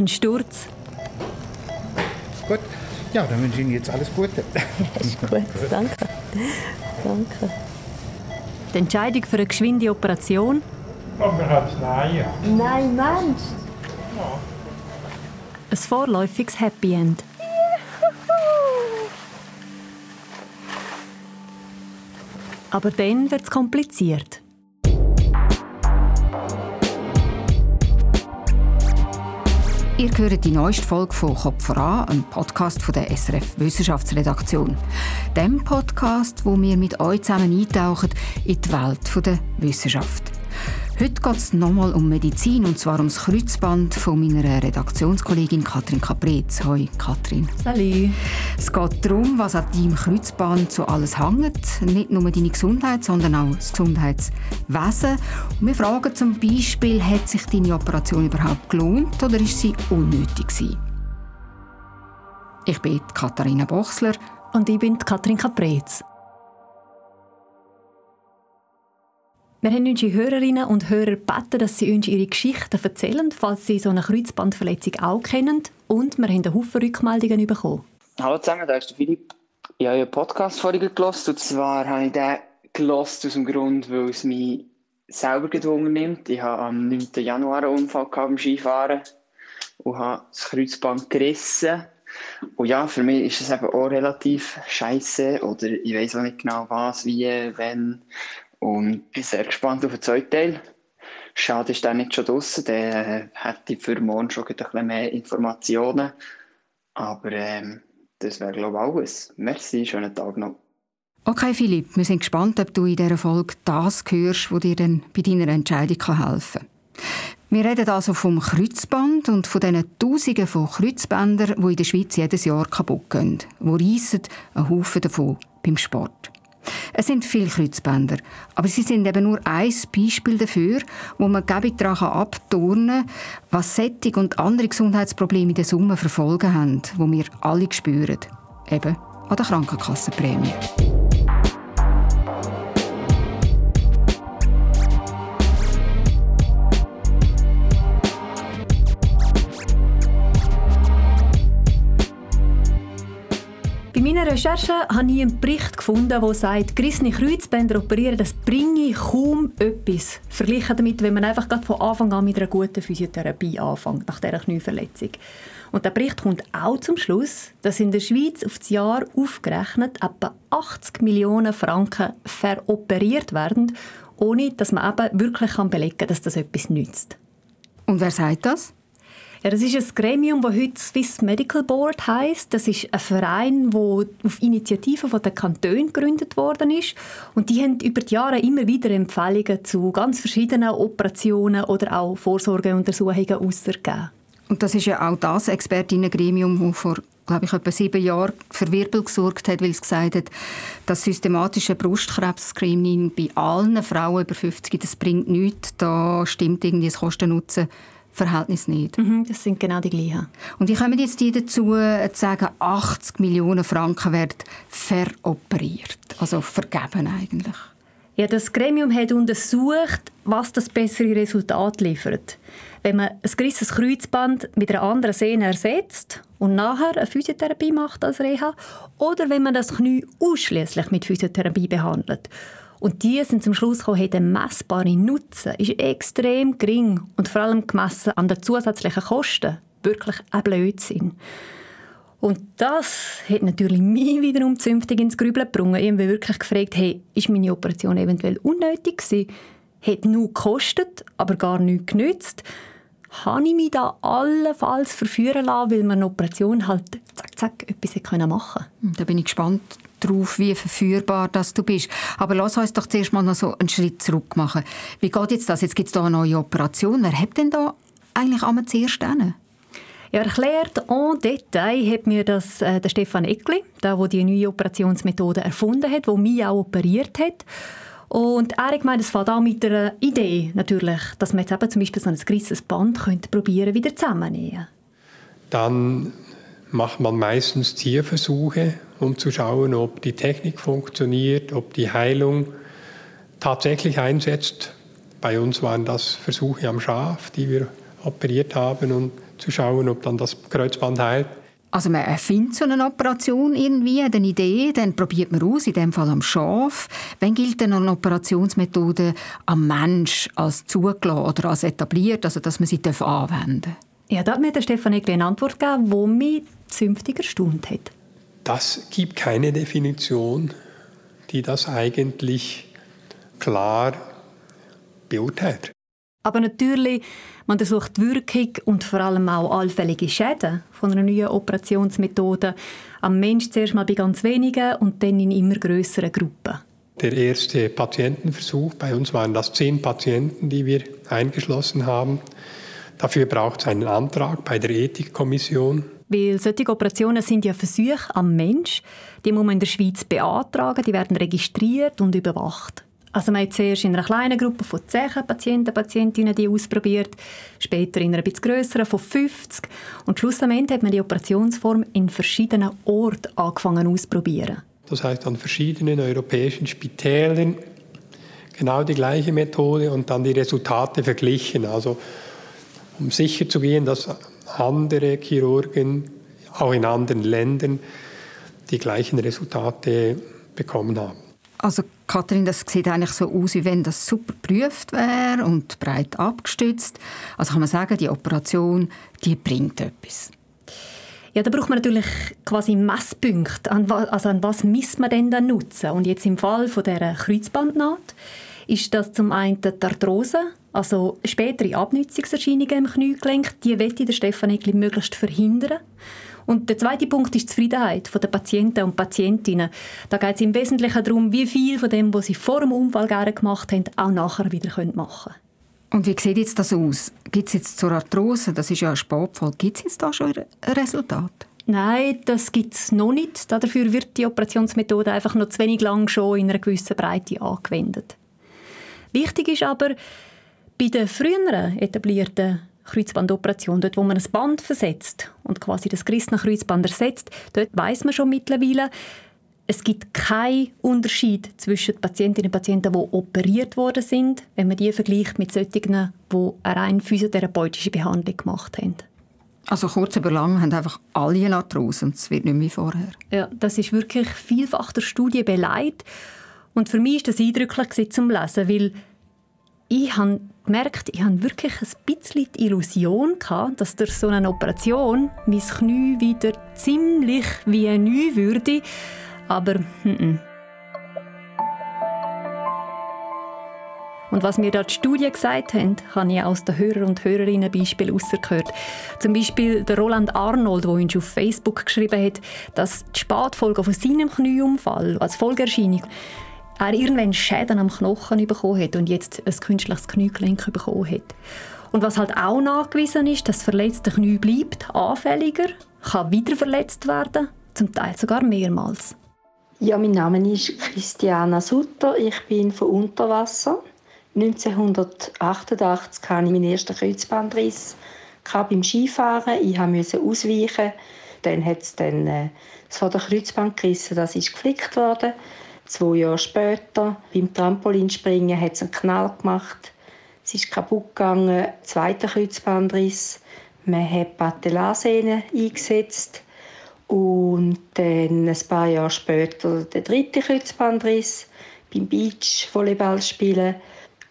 ein Sturz. Gut, ja, dann wünsche ich Ihnen jetzt alles Gute. Gut, danke. Danke. Die Entscheidung für eine geschwinde Operation? Aber hat nein. Ja. Nein, Mensch! Ein vorläufiges Happy End. Aber dann wird es kompliziert. Ihr hört die neueste Folge von Kopf voran, einem Podcast von der SRF Wissenschaftsredaktion. Dem Podcast, wo wir mit euch zusammen eintauchen in die Welt der Wissenschaft. Heute geht es nochmal um Medizin und zwar ums Kreuzband von meiner Redaktionskollegin Katrin Caprez. Hoi Katrin. Salut. Es geht darum, was an deinem Kreuzband so alles hängt. Nicht nur deine Gesundheit, sondern auch das Gesundheitswesen. Und wir fragen zum Beispiel, hat sich deine Operation überhaupt gelohnt oder ist sie unnötig gewesen? Ich bin Katharina Bochsler. Und ich bin Katrin Caprez. Wir haben unsere Hörerinnen und Hörer gebeten, dass sie uns ihre Geschichten erzählen, falls sie so eine Kreuzbandverletzung auch kennen. Und wir haben einen Haufen Rückmeldungen bekommen. Hallo zusammen, da ist der Philipp. Ich habe einen Podcast vorhin gelost und zwar habe ich den gelost aus dem Grund, weil es mich selber gedwungen nimmt. Ich habe am 9. Januar einen Unfall beim Skifahren und habe das Kreuzband gerissen. Und ja, für mich ist es eben auch relativ scheiße oder ich weiß auch nicht genau was, wie, wenn. Und bin sehr gespannt auf den zweiten Teil. Schade ist der nicht schon draußen, der hätte für morgen schon ein bisschen mehr Informationen. Aber ähm, das wäre, glaube ich, alles. Merci, schönen Tag noch. Okay, Philipp, wir sind gespannt, ob du in dieser Folge das hörst, was dir dann bei deiner Entscheidung helfen kann. Wir reden also vom Kreuzband und von diesen Tausenden von Kreuzbändern, die in der Schweiz jedes Jahr kaputt gehen. Die reissen einen Haufen davon beim Sport. Es sind viele Kreuzbänder, aber sie sind eben nur ein Beispiel dafür, wo man gäbig daran abturnen kann, was Sättig und andere Gesundheitsprobleme in der Summe verfolgen haben, wo wir alle spüren. Eben an der Krankenkassenprämie. Recherche habe ich einen Bericht gefunden, der sagt, gerissene Kreuzbänder operieren, das bringe kaum etwas. Verglichen damit, wenn man einfach von Anfang an mit einer guten Physiotherapie anfängt, nach dieser Knieverletzung. Und der Bericht kommt auch zum Schluss, dass in der Schweiz auf das Jahr aufgerechnet etwa 80 Millionen Franken veroperiert werden, ohne dass man eben wirklich belegen kann, dass das etwas nützt. Und wer sagt das? Ja, das ist ein Gremium, das heute Swiss Medical Board heißt. Das ist ein Verein, der auf Initiative von den gegründet worden ist. Und die haben über die Jahre immer wieder Empfehlungen zu ganz verschiedenen Operationen oder auch Vorsorgeuntersuchungen ausgegeben. Und das ist ja auch das Expertinnengremium, das vor glaube ich, etwa sieben Jahren für Wirbel gesorgt hat, weil es gesagt hat, das systematische Brustkrebs-Screening bei allen Frauen über 50, das bringt nichts. Da stimmt irgendwie das Kosten-Nutzen Verhältnis nicht. Mhm, das sind genau die gleichen. Und ich komme jetzt die dazu äh, zu sagen, 80 Millionen Franken werden veroperiert, also vergeben eigentlich. Ja, das Gremium hat untersucht, was das bessere Resultat liefert. Wenn man ein gerissenes Kreuzband mit einer anderen Sehne ersetzt und nachher eine Physiotherapie macht als Reha, oder wenn man das Knie ausschließlich mit Physiotherapie behandelt. Und die sind zum Schluss gekommen, hey, der messbare Nutzen ist extrem gering und vor allem gemessen an den zusätzlichen Kosten wirklich ein Blödsinn. Und das hat natürlich mich wiederum zünftig ins Grübeln gebracht. Ich habe wirklich gefragt, hey, ist meine Operation eventuell unnötig gewesen? Hat nur gekostet, aber gar nichts genützt? Habe ich mich da allenfalls verführen lassen, weil man eine Operation halt zack, zack, etwas machen konnte? Da bin ich gespannt darauf, wie verführbar das du bist. Aber lass uns doch zuerst mal noch so einen Schritt zurück machen. Wie geht jetzt das? Jetzt gibt es da eine neue Operation. Wer hat denn da eigentlich einmal zuerst hin? Ja, erklärt en Detail hat mir das äh, der Stefan Eckli, der, der die neue Operationsmethode erfunden hat, der mich auch operiert hat. Und er hat gemeint, es fängt an mit einer Idee natürlich, dass man jetzt eben zum Beispiel so ein gerissenes Band könnte probieren wieder zusammennähen. Dann macht man meistens Tierversuche um zu schauen, ob die Technik funktioniert, ob die Heilung tatsächlich einsetzt. Bei uns waren das Versuche am Schaf, die wir operiert haben und zu schauen, ob dann das Kreuzband heilt. Also man erfindet so eine Operation irgendwie, eine Idee, dann probiert man aus, in dem Fall am Schaf. Wann gilt denn eine Operationsmethode am Mensch als zugelassen oder als etabliert, also dass man sie anwenden darf? Ja, da hat mir der Stefan eine Antwort gegeben, die mich zünftig erstaunt hat. Das gibt keine Definition, die das eigentlich klar beurteilt. Aber natürlich, man untersucht die Wirkung und vor allem auch allfällige Schäden von einer neuen Operationsmethode am Mensch zuerst mal bei ganz wenigen und dann in immer größeren Gruppen. Der erste Patientenversuch, bei uns waren das zehn Patienten, die wir eingeschlossen haben. Dafür braucht es einen Antrag bei der Ethikkommission. Weil solche Operationen sind ja Versuche am Mensch. Die muss man in der Schweiz beantragen, die werden registriert und überwacht. Also man hat zuerst in einer kleinen Gruppe von 10 Patienten, Patientinnen die ausprobiert, später in einer etwas grösseren von 50 und schlussendlich hat man die Operationsform in verschiedenen Orten angefangen auszuprobieren. Das heißt an verschiedenen europäischen Spitälern genau die gleiche Methode und dann die Resultate verglichen. Also um sicher zu gehen, dass andere Chirurgen auch in anderen Ländern die gleichen Resultate bekommen haben. Also Kathrin, das sieht eigentlich so aus, wie wenn das super geprüft wäre und breit abgestützt. Also kann man sagen, die Operation, die bringt etwas. Ja, da braucht man natürlich quasi Messpunkte. An was, also an was misst man denn dann nutzen? Und jetzt im Fall von der Kreuzbandnaht ist das zum einen die Arthrose, also spätere Abnützungserscheinungen im Kniegelenk. Die möchte der Stefan Egli möglichst verhindern. Und der zweite Punkt ist die Zufriedenheit der Patienten und Patientinnen. Da geht es im Wesentlichen darum, wie viel von dem, was sie vor dem Unfall gerne gemacht haben, auch nachher wieder machen können. Und wie sieht jetzt das aus? Gibt es jetzt zur Arthrose, das ist ja ein Sportfall, gibt es jetzt da schon ein Resultat? Nein, das gibt es noch nicht. Dafür wird die Operationsmethode einfach noch zu wenig lang schon in einer gewissen Breite angewendet. Wichtig ist aber, bei den früheren etablierten Kreuzbandoperation, dort wo man ein Band versetzt und quasi das gerissene Kreuzband ersetzt, dort weiß man schon mittlerweile, es gibt keinen Unterschied zwischen den Patientinnen und Patienten, die operiert worden sind, wenn man die vergleicht mit solchen, die eine rein physiotherapeutische Behandlung gemacht haben. Also kurz über lang haben einfach alle eine Arthrose und es wird nicht mehr wie vorher. Ja, das ist wirklich vielfach der Studie beleidigt. Und für mich war das eindrücklich zum Lesen, weil ich habe gemerkt, ich habe wirklich ein bisschen die Illusion gehabt, dass durch so eine Operation mein Knie wieder ziemlich wie neu würde. Aber -mm. Und was mir da die Studien gesagt haben, habe ich aus den Hörer- und Hörerinnen Beispiele rausgehört. Zum Beispiel der Roland Arnold, der uns auf Facebook geschrieben hat, dass die Spätfolge von seinem Knieunfall als Folgeerscheinung er irgendwann Schäden am Knochen bekommen hat und jetzt ein künstliches Kniegelenk bekommen hat. Und was halt auch nachgewiesen ist, dass das verletzte Knie bleibt anfälliger, kann wieder verletzt werden, zum Teil sogar mehrmals. Ja, mein Name ist Christiana Sutter. Ich bin von Unterwasser. 1988 hatte ich meinen ersten Kreuzbandriss beim Skifahren. Ich musste ausweichen. Dann hat es dann äh, das Kreuzband gerissen. Das ist geflickt worden. Zwei Jahre später, beim Trampolinspringen, hat es einen Knall gemacht. Es ist kaputt gegangen, zweiter Kreuzbandriss. Man hat Patellarsehne eingesetzt. Und dann ein paar Jahre später der dritte Kreuzbandriss beim Beach-Volleyball spielen.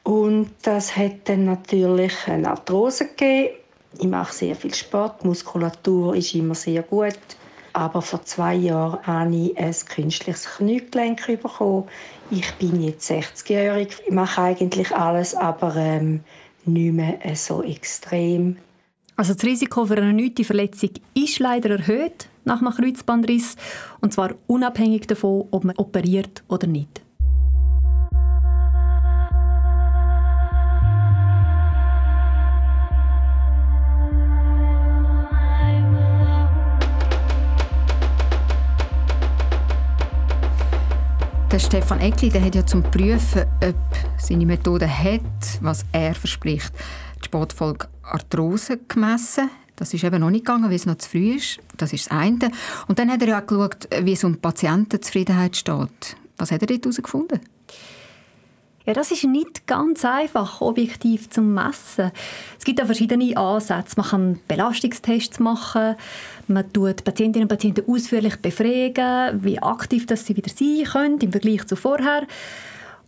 Und das hat dann natürlich eine Arthrose gegeben. Ich mache sehr viel Sport, Muskulatur ist immer sehr gut. Aber vor zwei Jahren habe ich ein künstliches Kniegelenk bekommen. Ich bin jetzt 60-jährig. Ich mache eigentlich alles, aber ähm, nicht mehr so extrem. Also das Risiko für eine erneute Verletzung ist leider erhöht nach einem Kreuzbandriss. Und zwar unabhängig davon, ob man operiert oder nicht. Der Stefan Eckli der hat ja zum Prüfen, ob seine Methode hat, was er verspricht, die Sportfolge Arthrose gemessen. Das ist eben noch nicht gegangen, weil es noch zu früh ist. Das ist das eine. Und dann hat er ja auch geschaut, wie es um Patientenzufriedenheit steht. Was hat er dort herausgefunden? Ja, das ist nicht ganz einfach, objektiv zu messen. Es gibt auch verschiedene Ansätze. Man kann Belastungstests machen, man tut Patientinnen und Patienten ausführlich befragen, wie aktiv das sie wieder sein können im Vergleich zu vorher.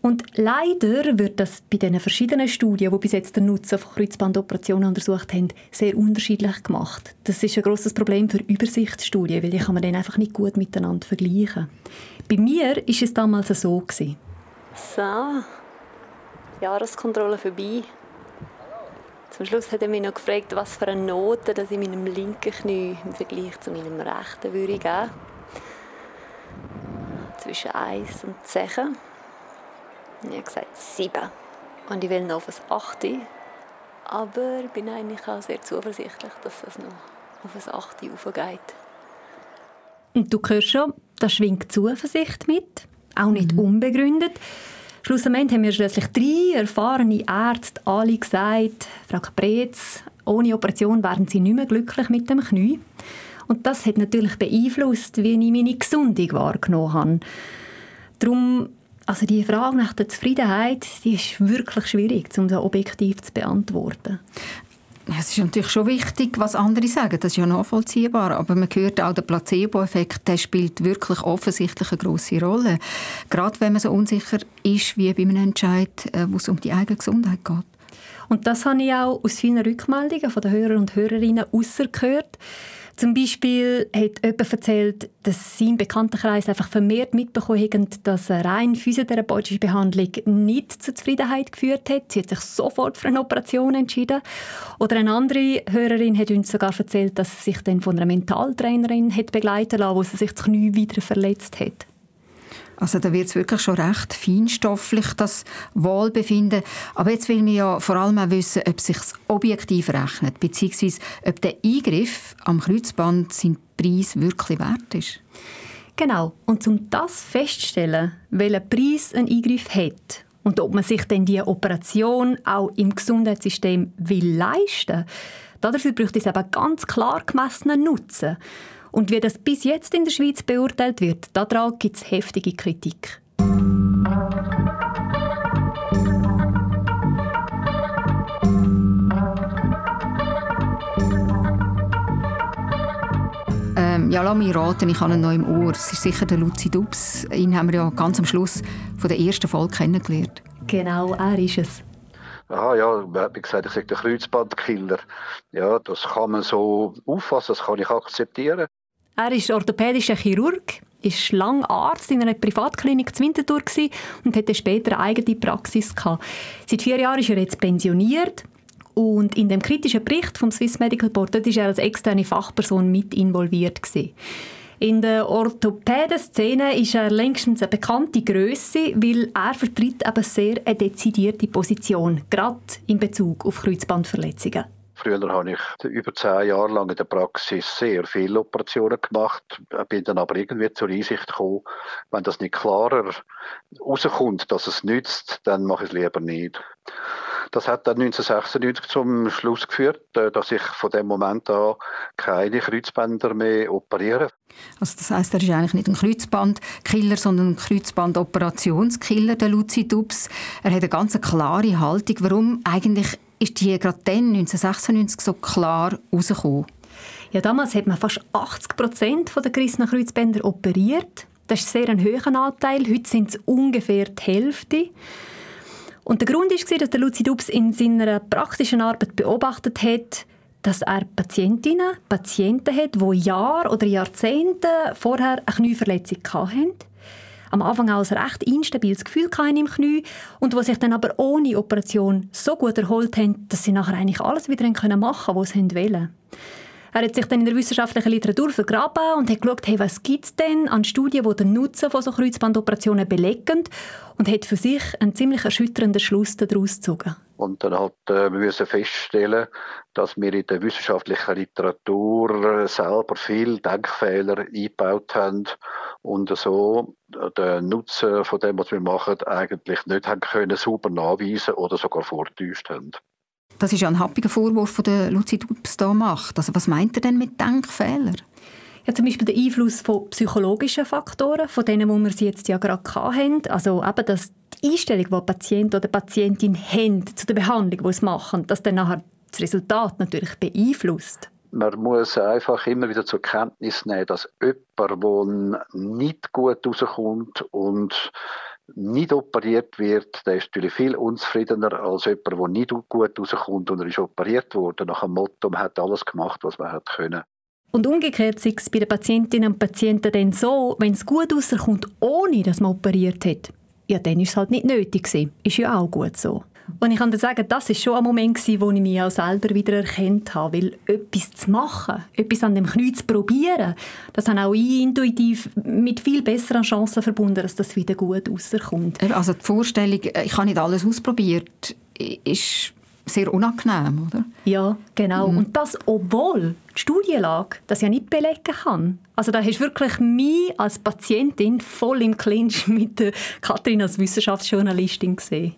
Und leider wird das bei den verschiedenen Studien, die bis jetzt den Nutzen von Kreuzbandoperationen untersucht haben, sehr unterschiedlich gemacht. Das ist ein großes Problem für Übersichtsstudien, weil die kann man dann einfach nicht gut miteinander vergleichen. Bei mir ist es damals so gewesen. So, Jahreskontrolle vorbei. Zum Schluss hat er mich noch gefragt, was für eine Note dass ich meinem linken Knie im Vergleich zu meinem rechten würde geben. Zwischen 1 und 10. Ich habe gesagt 7. Und ich will noch auf ein 8. Aber ich bin eigentlich auch sehr zuversichtlich, dass es noch auf ein 8 aufgeht. Und du hörst schon, da schwingt Zuversicht mit. Auch nicht mhm. unbegründet. Schlussendlich haben mir schließlich drei erfahrene Ärzte alle gesagt, Frau Kapretz, ohne Operation wären sie nicht mehr glücklich mit dem Knie. Und das hat natürlich beeinflusst, wie ich meine Gesundung wahrgenommen habe. Darum, also die Frage nach der Zufriedenheit, die ist wirklich schwierig, um das objektiv zu beantworten. Es ist natürlich schon wichtig, was andere sagen. Das ist ja nachvollziehbar. Aber man hört auch, der Placebo-Effekt spielt wirklich offensichtlich eine grosse Rolle. Gerade wenn man so unsicher ist wie bei einem Entscheid, äh, wo es um die eigene Gesundheit geht. Und das habe ich auch aus vielen Rückmeldungen von den Hörern und Hörerinnen rausgehört. Zum Beispiel hat jemand erzählt, dass sie im Bekanntenkreis einfach vermehrt mitbekommen haben, dass eine rein physiotherapeutische Behandlung nicht zur Zufriedenheit geführt hat. Sie hat sich sofort für eine Operation entschieden. Oder eine andere Hörerin hat uns sogar erzählt, dass sie sich dann von einer Mentaltrainerin hat begleiten lassen, wo sie sich das Knie wieder verletzt hat. Also da wird es wirklich schon recht feinstofflich, das Wohlbefinden. Aber jetzt will man ja vor allem auch wissen, ob sich objektiv rechnet, beziehungsweise ob der Eingriff am Kreuzband seinen Preis wirklich wert ist. Genau. Und um das festzustellen, welchen Preis ein Eingriff hat und ob man sich denn die Operation auch im Gesundheitssystem will leisten, dafür braucht es eben ganz klar gemessenen Nutzen. Und wie das bis jetzt in der Schweiz beurteilt wird, daran gibt es heftige Kritik. Ähm, ja, lass mich raten, ich habe ihn noch im Ohr. Es ist sicher der Luzi Dubs. Ihn haben wir ja ganz am Schluss von der ersten Folge kennengelernt. Genau, er ist es. Ah ja, wie gesagt, ich sage der Kreuzbandkiller. Ja, das kann man so auffassen, das kann ich akzeptieren. Er ist orthopädischer Chirurg, ist lange Arzt in einer Privatklinik zu Winterthur und hatte später eine eigene Praxis gehabt. Seit vier Jahren ist er jetzt pensioniert und in dem kritischen Bericht vom Swiss Medical Board dort ist er als externe Fachperson mit involviert gewesen. In der Orthopäden-Szene ist er längstens eine bekannte Größe, weil er vertritt eben sehr eine dezidierte Position, gerade in Bezug auf Kreuzbandverletzungen. Früher habe ich über zehn Jahre lang in der Praxis sehr viele Operationen gemacht, bin dann aber irgendwie zur Einsicht gekommen, wenn das nicht klarer rauskommt, dass es nützt, dann mache ich es lieber nicht. Das hat dann 1996 zum Schluss geführt, äh, dass ich von dem Moment an keine Kreuzbänder mehr operiere. Also das heißt, er ist eigentlich nicht ein Kreuzbandkiller, sondern ein Kreuzbandoperationskiller, der Luzi Dubs. Er hat eine ganz klare Haltung. Warum eigentlich ist die gerade dann, 1996, so klar herausgekommen? Ja, damals hat man fast 80 Prozent der gerissenen Kreuzbänder operiert. Das ist sehr ein hoher Anteil. Heute sind es ungefähr die Hälfte. Und der Grund war, dass der Luzi Dubs in seiner praktischen Arbeit beobachtet hat, dass er Patientinnen, Patienten hat, die Jahre oder Jahrzehnte vorher eine Knieverletzung hatten am Anfang auch ein recht instabiles Gefühl im Knie und wo sich dann aber ohne Operation so gut erholt haben, dass sie nachher eigentlich alles wieder machen können, was sie wollen. Er hat sich dann in der wissenschaftlichen Literatur vergraben und hat geschaut, hey, was gibt es denn an Studien, die den Nutzen von so Kreuzbandoperationen belegen und hat für sich einen ziemlich erschütternden Schluss daraus gezogen. Und dann hat äh, müssen feststellen, dass wir in der wissenschaftlichen Literatur selber viele Denkfehler eingebaut haben und so den Nutzen von dem, was wir machen, eigentlich nicht haben können sauber nachweisen oder sogar vortäuscht haben. Das ist ja ein happiger Vorwurf, den Luzi Dubs da macht. Also was meint er denn mit Denkfehler? Ja, zum Beispiel der Einfluss von psychologischen Faktoren, von denen, wo wir sie jetzt ja gerade hatten. Also eben, dass die Einstellung, die Patient oder Patientin haben zu der Behandlung, die sie machen, das dann nachher das Resultat natürlich beeinflusst? Man muss einfach immer wieder zur Kenntnis nehmen, dass jemand, der nicht gut rauskommt und nicht operiert wird, der ist natürlich viel unzufriedener als jemand, der nicht gut rauskommt und er ist operiert worden. Nach dem Motto, man hat alles gemacht, was man hat können. Und umgekehrt ist es bei den Patientinnen und Patienten dann so, wenn es gut rauskommt, ohne dass man operiert hat, ja, dann ist es halt nicht nötig gewesen. Ist ja auch gut so. Und ich kann dir sagen, das war schon ein Moment, wo ich mich auch selber wieder erkannt habe. Weil etwas zu machen, etwas an dem Knie zu probieren, das habe auch ich intuitiv mit viel besseren Chancen verbunden, dass das wieder gut rauskommt. Also die Vorstellung, ich habe nicht alles ausprobiert, ist sehr unangenehm, oder? Ja, genau. Mhm. Und das, obwohl die Studienlage das ja nicht belegen kann. Also da hast du wirklich mich als Patientin voll im Clinch mit der Katrin als Wissenschaftsjournalistin gesehen.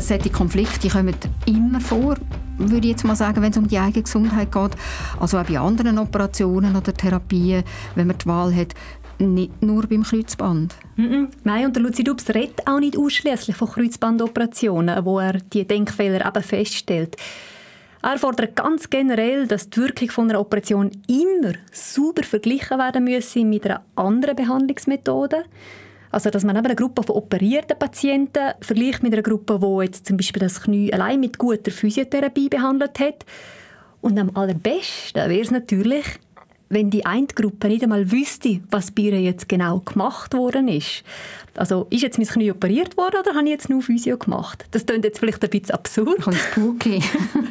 Eben, solche Konflikte kommen immer vor, würde ich jetzt mal sagen, wenn es um die eigene Gesundheit geht. Also auch bei anderen Operationen oder Therapien, wenn man die Wahl hat, nicht nur beim Kreuzband. Mm. Nein, und der Luzi Dubs redet auch nicht ausschließlich von Kreuzbandoperationen, wo er die Denkfehler eben feststellt. Er fordert ganz generell, dass die Wirkung von einer Operation immer sauber verglichen werden müsse mit einer anderen Behandlungsmethode. Also, dass man eben eine Gruppe von operierten Patienten vergleicht mit einer Gruppe, die jetzt zum Beispiel das Knie allein mit guter Physiotherapie behandelt hat. Und am allerbesten wäre es natürlich, wenn die eine Gruppe nicht einmal wüsste, was bei ihr jetzt genau gemacht worden ist. Also, ist jetzt mein Knie operiert worden oder habe ich jetzt nur Physio gemacht? Das klingt jetzt vielleicht ein bisschen absurd. Ganz spooky.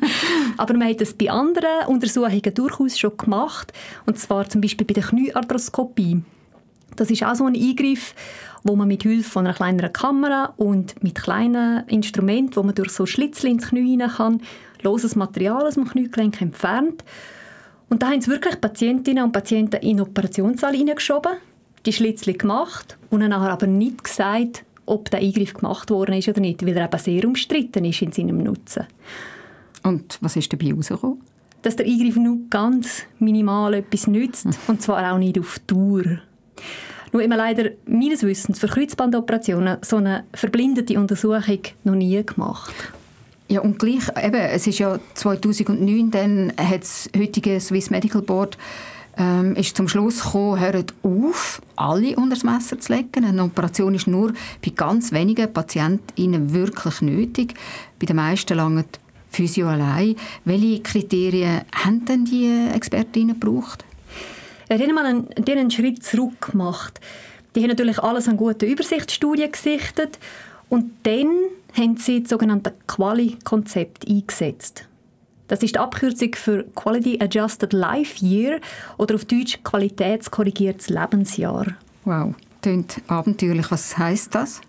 Aber man hat das bei anderen Untersuchungen durchaus schon gemacht. Und zwar zum Beispiel bei der Kniearthroskopie. Das ist auch so ein Eingriff, wo man mit Hilfe von einer kleineren Kamera und mit kleinen Instrumenten, wo man durch so Schlitzchen ins Knie hinein kann, loses Material aus dem Kniegelenk entfernt. Und da haben sie wirklich Patientinnen und Patienten in den Operationssaal hineingeschoben, die Schlitzchen gemacht und dann nachher aber nicht gesagt, ob der Eingriff gemacht worden ist oder nicht, weil er eben sehr umstritten ist in seinem Nutzen. Und was ist dabei herausgekommen? Dass der Eingriff nur ganz minimal etwas nützt, und zwar auch nicht auf Dauer. Nur immer leider meines Wissens für Kreuzbandoperationen so eine verblindete Untersuchung noch nie gemacht. Ja, und gleich, eben, es ist ja 2009, dann hat das heutige Swiss Medical Board ähm, ist zum Schluss gekommen, hört auf, alle unter das Messer zu legen. Eine Operation ist nur bei ganz wenigen Patientinnen wirklich nötig. Bei den meisten lange Physio allein. Welche Kriterien haben denn die Expertinnen gebraucht? Die haben mal einen, einen Schritt zurück gemacht. Die haben natürlich alles an guten Übersichtsstudien gesichtet und dann haben sie das sogenannte Quali-Konzept eingesetzt. Das ist die Abkürzung für Quality Adjusted Life Year oder auf Deutsch qualitätskorrigiertes Lebensjahr. Wow, klingt abenteuerlich. Was heißt das?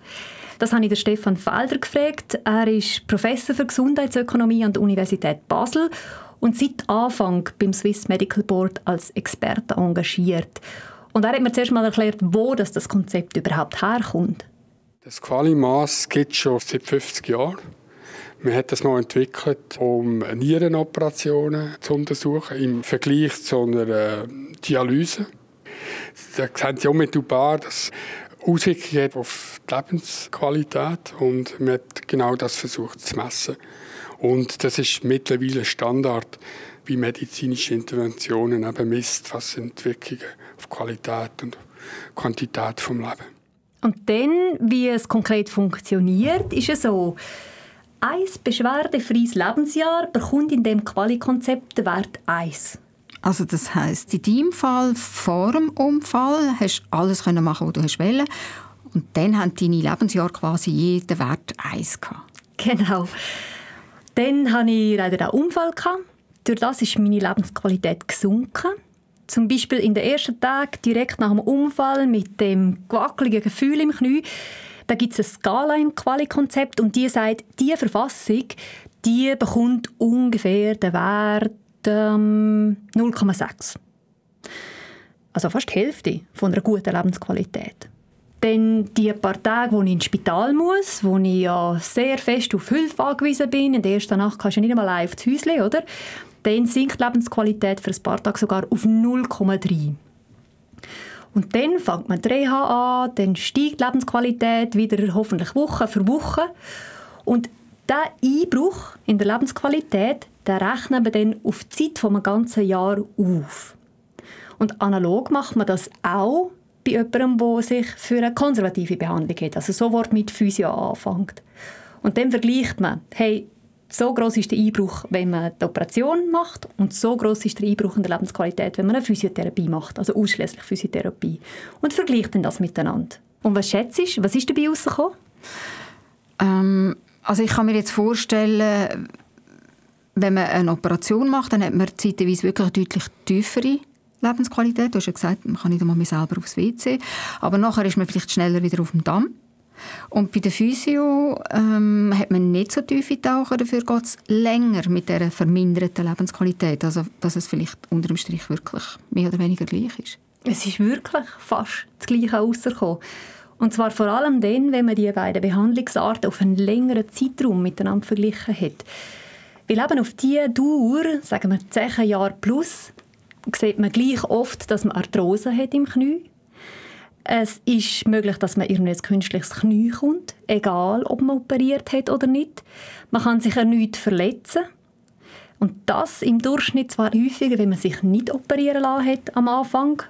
Das habe ich den Stefan Felder gefragt. Er ist Professor für Gesundheitsökonomie an der Universität Basel und seit Anfang beim Swiss Medical Board als Experte engagiert. Und er hat mir zuerst mal erklärt, wo das, Konzept überhaupt herkommt. Das Qualimaß gibt es schon seit 50 Jahren. Man hat das mal entwickelt, um Nierenoperationen zu untersuchen im Vergleich zu einer äh, Dialyse. Da sehen Sie unmittelbar, dass Auswirkungen auf die Lebensqualität und man hat genau das versucht zu messen. Und das ist mittlerweile Standard wie medizinische Interventionen eben misst, was sind Wirkungen auf Qualität und Quantität vom Leben. Und dann, wie es konkret funktioniert, ist es so, ein beschwerdefreies Lebensjahr bekommt in dem Quali-Konzept den Wert 1. Also das heißt, in deinem Fall vor dem Unfall hast du alles können machen, was du hast wollen. Und dann haben deine Lebensjahre quasi jeden Wert 1 gehabt. Genau. Dann hatte ich leider einen Unfall. Durch das ist meine Lebensqualität gesunken. Zum Beispiel in den ersten Tagen direkt nach dem Unfall mit dem gewackeligen Gefühl im Knie. Da gibt es eine Skala im Quali-Konzept und die sagt, diese Verfassung die bekommt ungefähr den Wert ähm, 0,6. Also fast die Hälfte von einer guten Lebensqualität. Dann die paar Tage, wo ich ins Spital muss, wo ich ja sehr fest auf Hilfe angewiesen bin. In der ersten Nacht kannst du nicht einmal live ins Häuschen, oder? Dann sinkt die Lebensqualität für ein paar Tage sogar auf 0,3. Und dann fängt man die Reha an, dann steigt die Lebensqualität wieder hoffentlich Woche für Woche. Und dieser Einbruch in der Lebensqualität, der rechnen wir dann auf die Zeit von einem ganzen Jahr auf. Und analog macht man das auch bei jemandem, der sich für eine konservative Behandlung hat, also sofort mit Physio anfängt. Und dann vergleicht man, hey, so groß ist der Einbruch, wenn man die Operation macht und so groß ist der Einbruch in der Lebensqualität, wenn man eine Physiotherapie macht, also ausschließlich Physiotherapie. Und vergleicht dann das miteinander. Und was schätzt du, was ist dabei rausgekommen? Ähm, also ich kann mir jetzt vorstellen, wenn man eine Operation macht, dann hat man zeitweise wirklich deutlich tiefere Lebensqualität. Du hast ja gesagt, man kann nicht einmal mehr selber aufs WC. Aber nachher ist man vielleicht schneller wieder auf dem Damm. Und bei der Physio ähm, hat man nicht so tiefe Tauchen, dafür geht es länger mit dieser verminderten Lebensqualität. Also, dass es vielleicht unter dem Strich wirklich mehr oder weniger gleich ist. Es ist wirklich fast das Gleiche herausgekommen. Und zwar vor allem dann, wenn man die beiden Behandlungsarten auf einen längeren Zeitraum miteinander verglichen hat. Weil eben auf diese Dauer, sagen wir 10 Jahre plus, sieht man gleich oft, dass man Arthrose hat im Knie es ist möglich, dass man irgendein künstliches Knie kommt, egal ob man operiert hat oder nicht. Man kann sich erneut verletzen. Und das im Durchschnitt zwar häufiger, wenn man sich nicht operieren lassen hat am Anfang.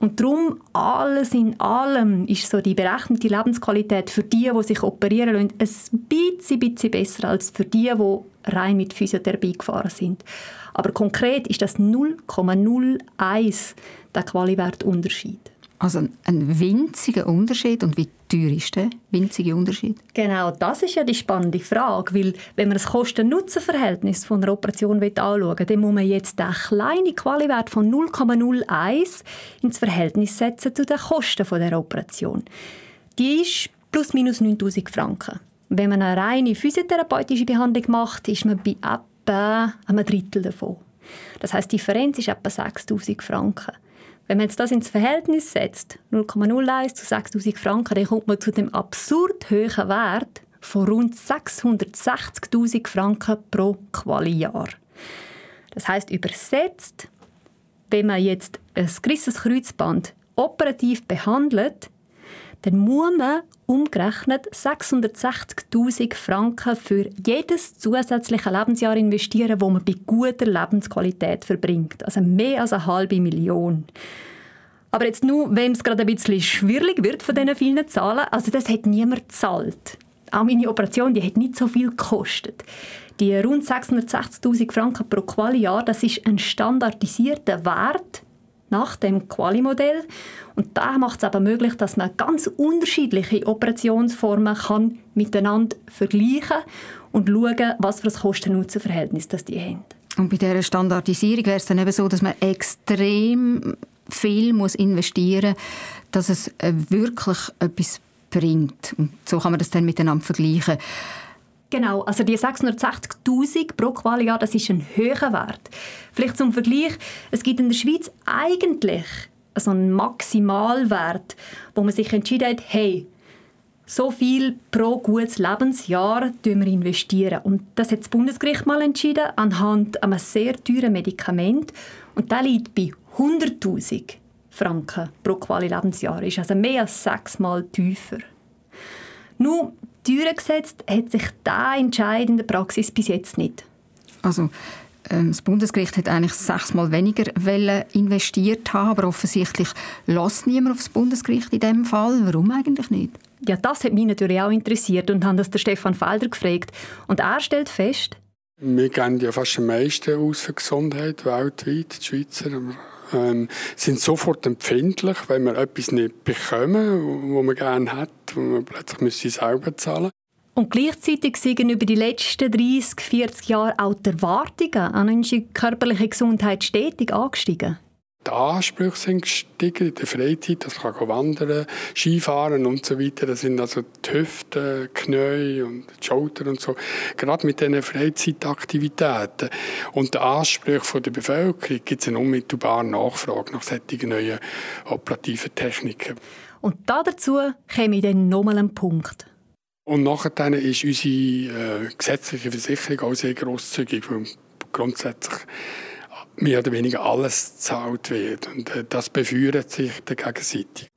Und darum, alles in allem, ist so die berechnete Lebensqualität für die, die sich operieren lassen, ein bisschen, bisschen besser als für die, die rein mit Physiotherapie gefahren sind. Aber konkret ist das 0,01 der Qualiwertunterschied. Also ein winziger Unterschied. Und wie teuer ist der winzige Unterschied? Genau, das ist ja die spannende Frage. Weil wenn man das Kosten-Nutzen-Verhältnis von einer Operation anschauen dann muss man jetzt den kleinen Qualiwert von 0,01 ins Verhältnis setzen zu den Kosten dieser Operation. Die ist plus minus 9000 Franken. Wenn man eine reine physiotherapeutische Behandlung macht, ist man bei etwa einem Drittel davon. Das heißt, die Differenz ist etwa 6000 Franken. Wenn man jetzt das ins Verhältnis setzt, 0,01 zu 6'000 Franken, dann kommt man zu dem absurd hohen Wert von rund 660'000 Franken pro Quali-Jahr. Das heißt übersetzt, wenn man jetzt ein gerissenes Kreuzband operativ behandelt, dann muss man umgerechnet 660.000 Franken für jedes zusätzliche Lebensjahr investieren, wo man bei guter Lebensqualität verbringt. Also mehr als eine halbe Million. Aber jetzt nur, wenn es gerade ein bisschen schwierig wird von diesen vielen Zahlen, also das hat niemand gezahlt. Auch meine Operation, die hat nicht so viel gekostet. Die rund 660.000 Franken pro Quali-Jahr, das ist ein standardisierter Wert nach dem Quali-Modell. Und da macht es aber möglich, dass man ganz unterschiedliche Operationsformen kann miteinander vergleichen und schauen, was für ein Kosten-Nutzen-Verhältnis die haben. Und bei dieser Standardisierung wäre es dann eben so, dass man extrem viel muss investieren muss, dass es äh, wirklich etwas bringt. Und so kann man das dann miteinander vergleichen. Genau, also die 660'000 pro Qualijahr, das ist ein höherer Wert. Vielleicht zum Vergleich, es gibt in der Schweiz eigentlich so einen Maximalwert, wo man sich entschieden hat, hey, so viel pro gutes Lebensjahr wir investieren. Und das hat das Bundesgericht mal entschieden, anhand einem sehr teuren Medikament. Und der liegt bei 100'000 Franken pro Quali Lebensjahr. Ist also mehr als sechsmal tiefer. Nun, Türen gesetzt hat sich dieser Entscheid in der Praxis bis jetzt nicht. Also ähm, das Bundesgericht hat eigentlich sechsmal weniger investiert haben, aber offensichtlich lässt niemand auf das Bundesgericht in diesem Fall. Warum eigentlich nicht? Ja, das hat mich natürlich auch interessiert und haben das der Stefan Felder gefragt. Und er stellt fest, wir geben ja fast am meisten aus für Gesundheit weltweit, die Schweizer ähm, sind sofort empfindlich, wenn wir etwas nicht bekommen, was man gerne hat, wo man plötzlich müsste selber zahlen und gleichzeitig sind über die letzten 30, 40 Jahre auch die Erwartungen an unsere körperliche Gesundheit stetig angestiegen. Die Ansprüche sind gestiegen in der Freizeit, dass man wandern Skifahren und so weiter. Das sind also die Hüften, Knie und die Schultern und so. Gerade mit diesen Freizeitaktivitäten und den Ansprüchen der Bevölkerung gibt es eine unmittelbare Nachfrage nach solchen neuen operativen Techniken. Und dazu käme dann nochmal ein Punkt. Und nachher ist unsere äh, gesetzliche Versicherung auch sehr grosszügig, weil grundsätzlich mehr oder weniger alles gezahlt wird. Und äh, das befeuert sich gegenseitig.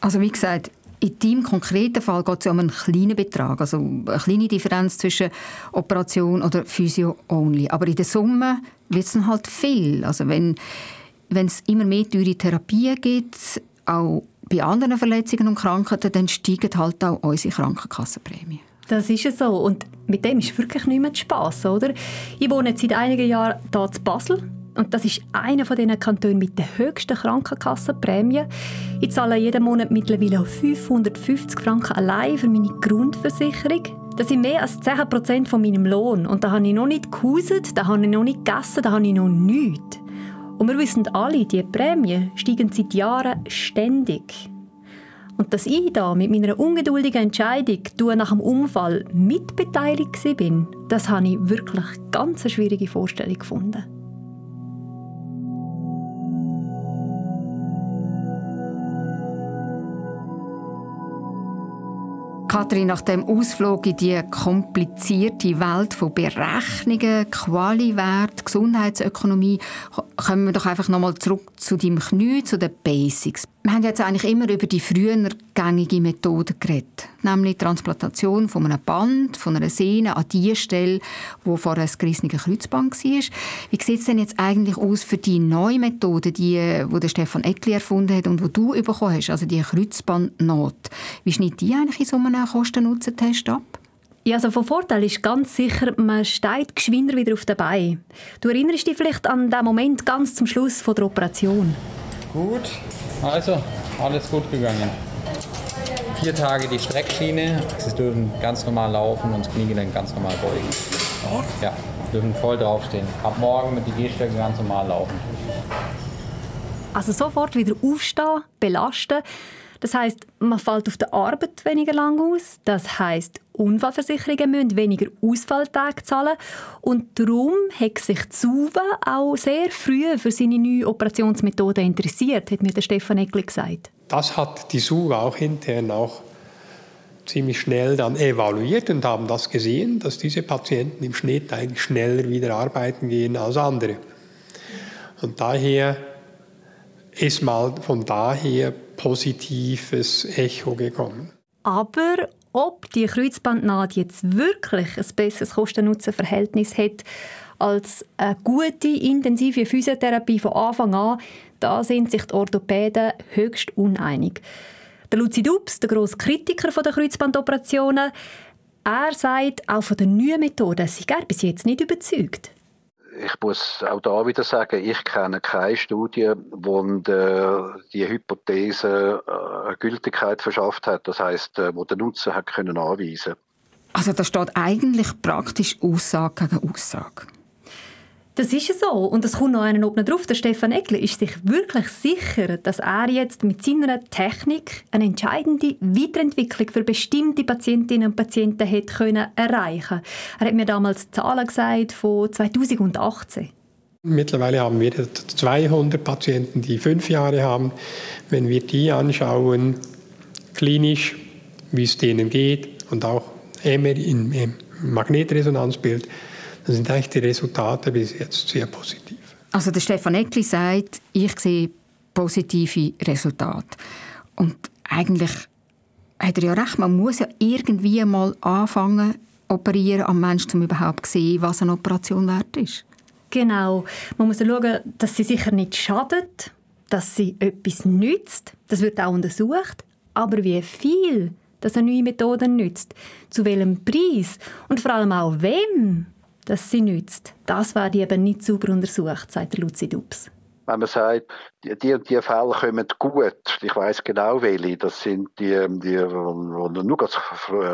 Also wie gesagt, in deinem konkreten Fall geht es ja um einen kleinen Betrag, also eine kleine Differenz zwischen Operation oder Physio only. Aber in der Summe wird es dann halt viel. Also wenn, wenn es immer mehr teure Therapien gibt, auch bei anderen Verletzungen und Krankheiten, dann steigen halt auch unsere Krankenkassenprämien. Das ist es so. Und mit dem ist wirklich nicht mehr Spass, oder? Ich wohne seit einigen Jahren hier in Basel. Und das ist einer von den Kantonen mit der höchsten Krankenkassenprämie. Ich zahle jeden Monat mittlerweile 550 Franken allein für meine Grundversicherung. Das sind mehr als 10% von meinem Lohn. Und da habe ich noch nicht gehuset, da habe ich noch nicht gegessen, da habe ich noch nichts. Und wir wissen alle, die Prämien steigen seit Jahren ständig. Und dass ich da mit meiner ungeduldigen Entscheidung nach dem Unfall mitbeteiligt bin, das habe ich wirklich ganz eine schwierige Vorstellung gefunden. Kathrin, nach dem Ausflug in die komplizierte Welt von Berechnungen, Qualiwert, Gesundheitsökonomie, kommen wir doch einfach nochmal zurück zu deinem Knie, zu den Basics. Wir haben jetzt eigentlich immer über die früher gängige Methode geredet, nämlich die Transplantation von einem Band, von einer Sehne an die Stelle, wo vorher ein gerissenes Kreuzband war. Wie sieht es denn jetzt eigentlich aus für die neue Methode, die, die der Stefan Eckli erfunden hat und die du bekommen hast, also die Kreuzbandnot? Wie schneidet die eigentlich in so einem Kosten-Nutzen-Test ab? Ja, also von Vorteil ist ganz sicher, man steigt geschwinder wieder auf den Beinen. Du erinnerst dich vielleicht an den Moment ganz zum Schluss von der Operation. Gut, also alles gut gegangen. Vier Tage die Streckschiene. Sie dürfen ganz normal laufen und das Kniegelenk ganz normal beugen. Ja, dürfen voll draufstehen. Ab morgen mit die Gehstöcke ganz normal laufen. Also sofort wieder aufstehen, belasten. Das heißt, man fällt auf der Arbeit weniger lang aus. Das heißt, Unfallversicherungen müssen weniger Ausfalltage zahlen. Und darum hat sich Zuwe auch sehr früh für seine neue Operationsmethode interessiert, hat mir der Stefan Eckli gesagt. Das hat die Suve auch intern auch ziemlich schnell dann evaluiert und haben das gesehen, dass diese Patienten im Schnitt eigentlich schneller wieder arbeiten gehen als andere. Und daher ist mal von daher positives Echo gekommen. Aber ob die Kreuzbandnaht jetzt wirklich ein besseres Kosten-Nutzen-Verhältnis hat als eine gute, intensive Physiotherapie von Anfang an, da sind sich die Orthopäden höchst uneinig. Der Luzi Dubs, der grosse Kritiker der Kreuzbandoperationen, er sagt, auch von der neuen Methode sei er bis jetzt nicht überzeugt ich muss auch da wieder sagen, ich kenne keine Studie, wo die Hypothese äh, eine Gültigkeit verschafft hat. Das heißt, äh, wo der Nutzer hat können anweisen. Also da steht eigentlich praktisch Aussage gegen Aussage. Das ist so. Und es kommt noch einer oben drauf. Der Stefan Eckler ist sich wirklich sicher, dass er jetzt mit seiner Technik eine entscheidende Weiterentwicklung für bestimmte Patientinnen und Patienten hat können erreichen Er hat mir damals Zahlen gesagt von 2018. Mittlerweile haben wir 200 Patienten, die fünf Jahre haben. Wenn wir die anschauen, klinisch, wie es denen geht und auch im Magnetresonanzbild, dann sind eigentlich die Resultate bis jetzt sehr positiv. Also der Stefan Eckli sagt, ich sehe positive Resultate. Und eigentlich hat er ja recht, man muss ja irgendwie mal anfangen operieren am Menschen, um überhaupt zu sehen, was eine Operation wert ist. Genau. Man muss schauen, dass sie sicher nicht schadet, dass sie etwas nützt. Das wird auch untersucht. Aber wie viel dass eine neue Methode nützt, zu welchem Preis und vor allem auch wem, dass sie nützt. Das werde eben nicht sauber untersucht, sagt Luzi Dubs. Wenn man sagt, die und die Fälle kommen gut, ich weiß genau welche, das sind die, die, die nur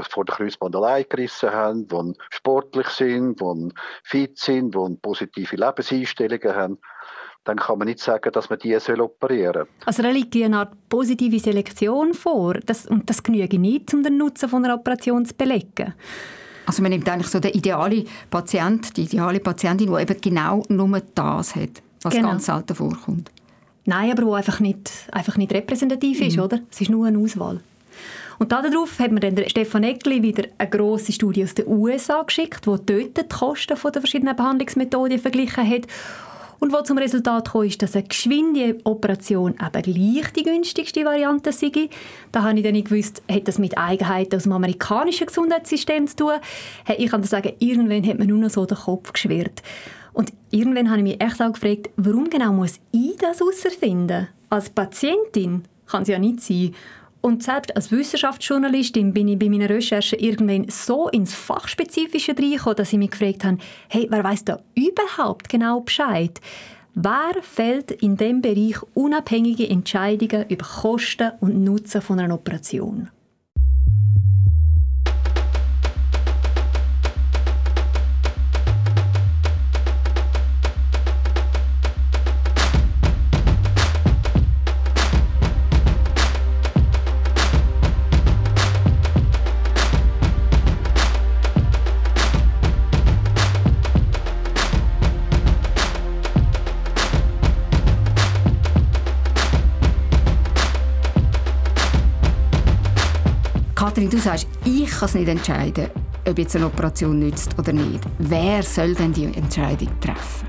vor der Kreuzband allein gerissen haben, die sportlich sind, die fit sind, die positive Lebenseinstellungen haben dann kann man nicht sagen, dass man die operieren soll. Also da liegt eine Art positive Selektion vor das, und das genügt nicht, um den Nutzen von einer Operation zu belegen. Also man nimmt eigentlich so den idealen Patient, die ideale Patientin, die eben genau nur das hat, was genau. ganz selten vorkommt. Nein, aber wo einfach nicht, einfach nicht repräsentativ ist, mhm. oder? Es ist nur eine Auswahl. Und darauf hat mir dann Stefan Eckli wieder eine grosse Studie aus den USA geschickt, wo dort die Kosten der verschiedenen Behandlungsmethoden verglichen hat und wo zum Resultat kam, ist, dass eine geschwinde Operation eben gleich die günstigste Variante sei. Da habe ich dann nicht gewusst, hat das mit Eigenheiten aus dem amerikanischen Gesundheitssystem zu tun? Ich kann sagen, irgendwann hat man nur noch so den Kopf geschwirrt. Und irgendwann habe ich mich echt auch gefragt, warum genau muss ich das herausfinden? Als Patientin kann es ja nicht sein. Und selbst als Wissenschaftsjournalistin bin ich bei meinen Recherchen irgendwann so ins Fachspezifische reingekommen, dass ich mich gefragt habe, hey, wer weiß da überhaupt genau Bescheid? Wer fällt in dem Bereich unabhängige Entscheidungen über Kosten und Nutzen von einer Operation? Kathrin, du sagst, ich kann es nicht entscheiden, ob jetzt eine Operation nützt oder nicht. Wer soll denn die Entscheidung treffen?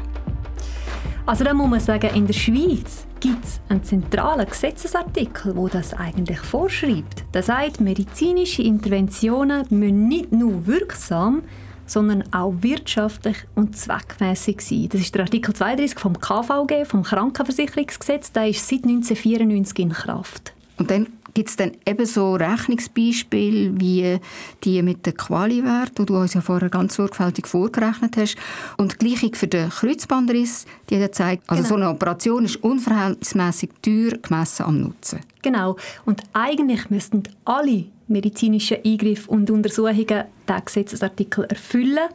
Also da muss man sagen, in der Schweiz gibt es einen zentralen Gesetzesartikel, wo das eigentlich vorschreibt. Der sagt, medizinische Interventionen müssen nicht nur wirksam, sondern auch wirtschaftlich und zweckmäßig sein. Das ist der Artikel 32 vom KVG, vom Krankenversicherungsgesetz. Der ist seit 1994 in Kraft. Und dann Gibt es dann ebenso Rechnungsbeispiele wie die mit den Quali-Wert, die du uns ja vorher ganz sorgfältig vorgerechnet hast? Und die Gleichung für den Kreuzbandriss, die dann zeigt, also genau. so eine Operation ist unverhältnismäßig teuer gemessen am Nutzen. Genau. Und eigentlich müssten alle medizinischen Eingriffe und Untersuchungen diesen Gesetzesartikel erfüllen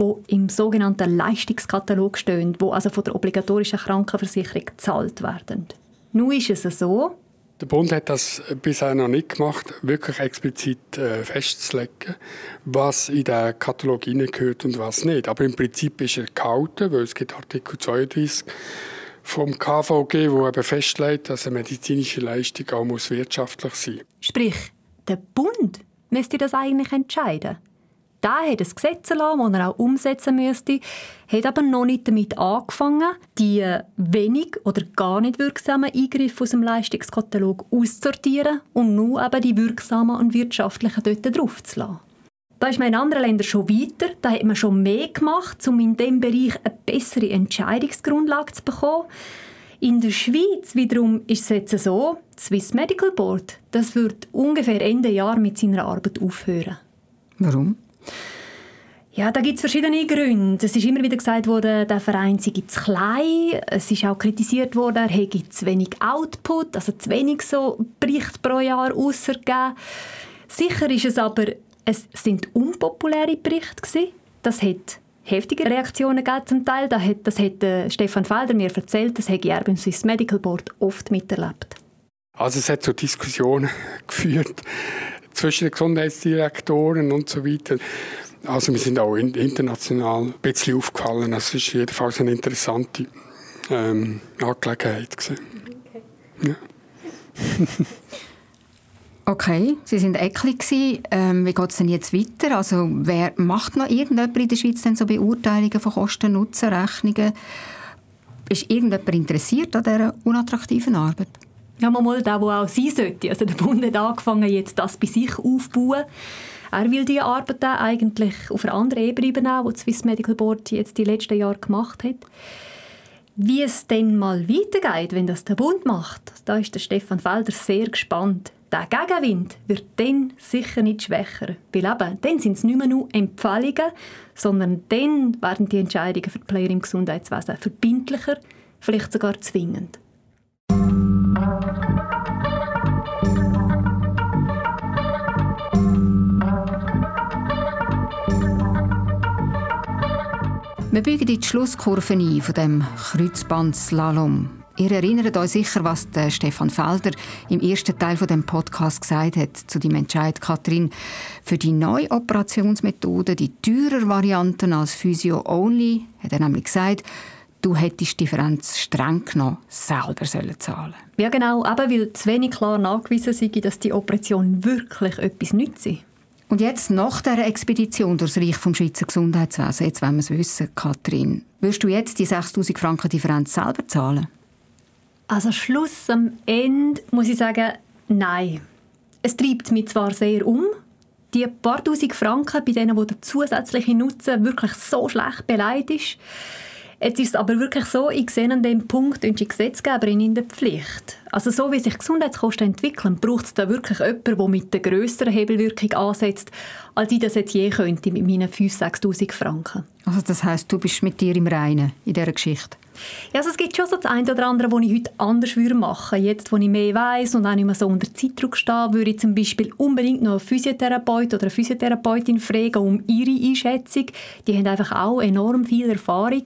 wo im sogenannten Leistungskatalog stehen, wo also von der obligatorischen Krankenversicherung gezahlt werden. Nun ist es so, der Bund hat das bisher noch nicht gemacht, wirklich explizit äh, festzulegen, was in den Katalog hineingehört und was nicht. Aber im Prinzip ist er gehalten, weil es gibt Artikel 32 vom KVG, wo eben festlegt, dass eine medizinische Leistung auch muss wirtschaftlich sein muss. Sprich, der Bund müsste das eigentlich entscheiden. Der hat ein Gesetz erlassen, das er auch umsetzen müsste, hat aber noch nicht damit angefangen, die wenig oder gar nicht wirksamen Eingriffe aus dem Leistungskatalog auszusortieren und nur eben die wirksamen und wirtschaftlichen dort drauf zu lassen. Da ist man in anderen Ländern schon weiter. Da hat man schon mehr gemacht, um in diesem Bereich eine bessere Entscheidungsgrundlage zu bekommen. In der Schweiz wiederum ist es jetzt so, das Swiss Medical Board, das wird ungefähr Ende Jahr mit seiner Arbeit aufhören. Warum? Ja, da gibt es verschiedene Gründe. Es ist immer wieder gesagt worden, der Verein sei zu klein. Es ist auch kritisiert worden, er hätte zu wenig Output, also zu wenig so Bericht pro Jahr ausgegeben. Sicher ist es aber, es sind unpopuläre Berichte gewesen. Das hat heftige Reaktionen gegeben zum Teil. Das hat, das hat äh, Stefan Felder mir erzählt, das habe er beim Swiss Medical Board oft miterlebt. Also es hat zu Diskussionen geführt zwischen den Gesundheitsdirektoren und so weiter. Also wir sind auch international ein bisschen aufgefallen. Es war jedenfalls eine interessante ähm, Angelegenheit. Okay. Ja. okay, Sie sind eklig. Ähm, wie geht es denn jetzt weiter? Also wer macht noch irgendjemand in der Schweiz denn so Beurteilungen von Kosten-Nutzen-Rechnungen? Ist irgendjemand interessiert an dieser unattraktiven Arbeit? Ja, mal der, der auch sein sollte. Also der Bund hat angefangen, jetzt das bei sich aufzubauen. Er will diese Arbeit eigentlich auf einer anderen Ebene übernehmen, die das Swiss Medical Board jetzt die letzten Jahre gemacht hat. Wie es dann mal weitergeht, wenn das der Bund macht, da ist der Stefan Felder sehr gespannt. Der Gegenwind wird dann sicher nicht schwächer. Weil eben, dann sind es nicht mehr nur Empfehlungen, sondern dann werden die Entscheidungen für die Player im Gesundheitswesen verbindlicher, vielleicht sogar zwingend. Wir biegen die Schlusskurve ein von dem Kreuzbandslalom. Ihr erinnert euch sicher, was der Stefan Felder im ersten Teil von dem Podcast gesagt hat zu dem Entscheid Katrin für die neue Operationsmethode, die teurer Varianten als Physio Only, hat er nämlich gesagt, du hättest die Differenz streng genommen selber zahlen sollen. Ja genau, eben weil zu wenig klar nachgewiesen sei, dass die Operation wirklich etwas nützt. Und jetzt nach dieser Expedition durchs Reich vom Schweizer Gesundheitswesen, jetzt wollen wir es wissen, Kathrin, wirst du jetzt die 6000 Franken Differenz selber zahlen? Also Schluss am Ende muss ich sagen, nein. Es treibt mich zwar sehr um, die paar tausend Franken, bei denen, wo der zusätzliche Nutzen wirklich so schlecht beleidigt ist, Jetzt ist es aber wirklich so, ich sehe an dem Punkt die Gesetzgeberin in der Pflicht. Also so wie sich Gesundheitskosten entwickeln, braucht es da wirklich jemanden, der mit der grösseren Hebelwirkung ansetzt, als ich das jetzt je könnte mit meinen 5'000, 6'000 Franken. Also das heißt, du bist mit dir im Reinen in dieser Geschichte? Ja, also es gibt schon so das eine oder andere, was ich heute anders machen würde. Jetzt, wo ich mehr weiß und auch nicht mehr so unter Zeitdruck stehe, würde ich zum Beispiel unbedingt noch einen Physiotherapeut oder eine Physiotherapeutin fragen um ihre Einschätzung. Die haben einfach auch enorm viel Erfahrung.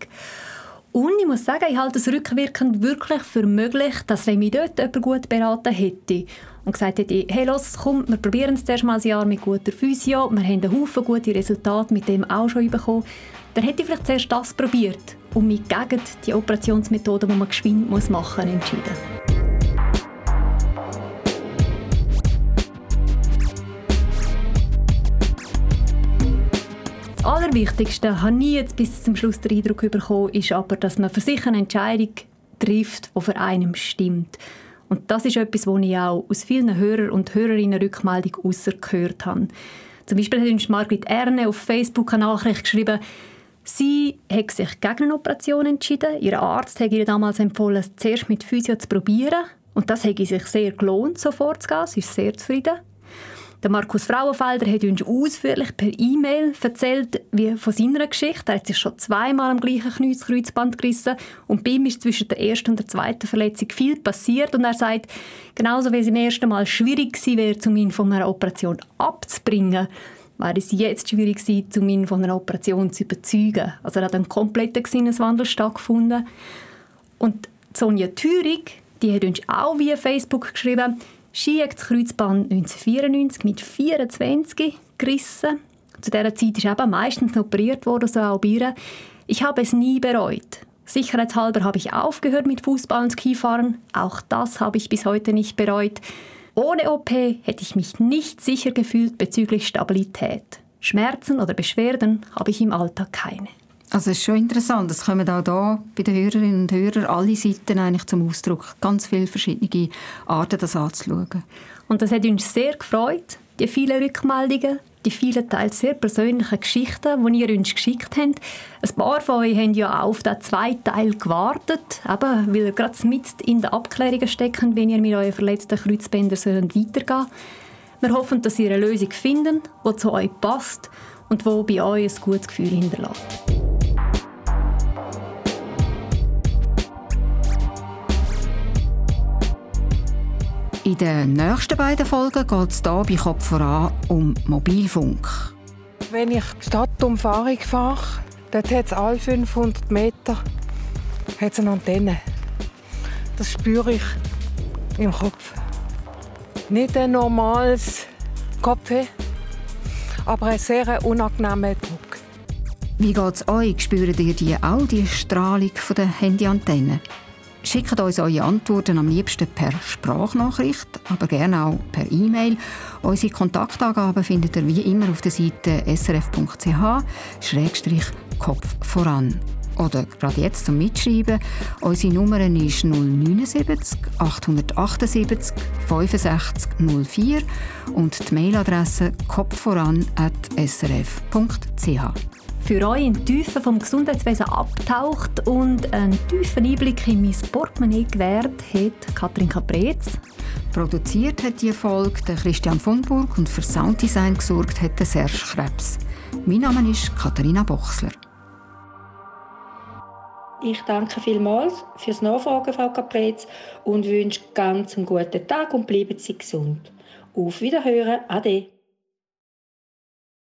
Und ich muss sagen, ich halte es rückwirkend wirklich für möglich, dass wenn mich dort jemand gut beraten hätte und gesagt hätte, hey, los, komm, wir probieren es zuerst mal ein Jahr mit guter Physio, wir haben einen Haufen gute Resultate mit dem auch schon bekommen, dann hätte ich vielleicht zuerst das probiert und mich gegen die Operationsmethode, die man geschwind machen muss, entschieden. Das Allerwichtigste, habe ich jetzt bis zum Schluss den Eindruck bekommen, ist aber, dass man für sich eine Entscheidung trifft, die für einen stimmt. Und das ist etwas, was ich auch aus vielen Hörer und Hörerinnen Rückmeldung gehört habe. Zum Beispiel hat uns Margrit Erne auf Facebook eine Nachricht geschrieben, sie hat sich gegen eine Operation entschieden. Ihr Arzt hat ihr damals empfohlen, es zuerst mit Physio zu probieren. Und das hat sich sehr gelohnt, so vorzugehen. Sie ist sehr zufrieden. Der Markus Frauenfelder hat uns ausführlich per E-Mail erzählt wie von seiner Geschichte. Er hat sich schon zweimal am gleichen Kreuzband gerissen und bei ihm ist zwischen der ersten und der zweiten Verletzung viel passiert und er sagt, genauso wie es im ersten Mal schwierig gewesen wäre, um ihn von einer Operation abzubringen, wäre es jetzt schwierig gewesen, um ihn von einer Operation zu überzeugen. Also er hat einen kompletten Sinneswandel stattgefunden. Und Sonja Thürig, die hat uns auch via Facebook geschrieben, hat das Kreuzband 1994 mit 24 gerissen. Zu dieser Zeit ist eben meistens operiert worden, so auch bei ihr. Ich habe es nie bereut. Sicherheitshalber habe ich aufgehört mit Fußball und Skifahren. Auch das habe ich bis heute nicht bereut. Ohne OP hätte ich mich nicht sicher gefühlt bezüglich Stabilität. Schmerzen oder Beschwerden habe ich im Alltag keine. Also es ist schon interessant, es kommen auch da bei den Hörerinnen und Hörern alle Seiten eigentlich zum Ausdruck. Ganz viele verschiedene Arten, das anzuschauen. Und das hat uns sehr gefreut, die vielen Rückmeldungen, die vielen teils sehr persönlichen Geschichten, die ihr uns geschickt habt. Ein paar von euch haben ja auch auf den zweiten Teil gewartet, eben, weil ihr gerade mit in den Abklärungen steckt, wenn ihr mit euren verletzten Kreuzbändern weitergehen sollt. Wir hoffen, dass ihr eine Lösung findet, die zu euch passt und die bei euch ein gutes Gefühl hinterlässt. In den nächsten beiden Folgen geht es hier bei Kopf voran um Mobilfunk. Wenn ich Stadtumfahrung fahre, dort hat es alle 500 Meter hat's eine Antenne. Das spüre ich im Kopf. Nicht ein normales Kopfweh, aber ein sehr unangenehmer Druck. Wie geht es euch? Spürt ihr die auch, die Strahlung der Handyantenne? Schickt uns eure Antworten am liebsten per Sprachnachricht, aber gerne auch per E-Mail. Unsere Kontaktangaben findet ihr wie immer auf der Seite srf.ch-kopf voran. Oder gerade jetzt zum Mitschreiben. Unsere Nummer ist 079 878 65 04 und die Mailadresse kopfvoran.srf.ch für euch in die Tiefe vom Gesundheitswesen abtaucht und einen tiefen Einblick in mein Portemonnaie gewährt hat Katrin Caprez. Produziert hat die Folge der Christian von Burg und für Sounddesign gesorgt hat der Serge Krebs. Mein Name ist Katharina Bochsler. Ich danke vielmals fürs Nachfragen, Frau Caprez, und wünsche ganz einen guten Tag und bleiben Sie gesund. Auf Wiederhören. Ade.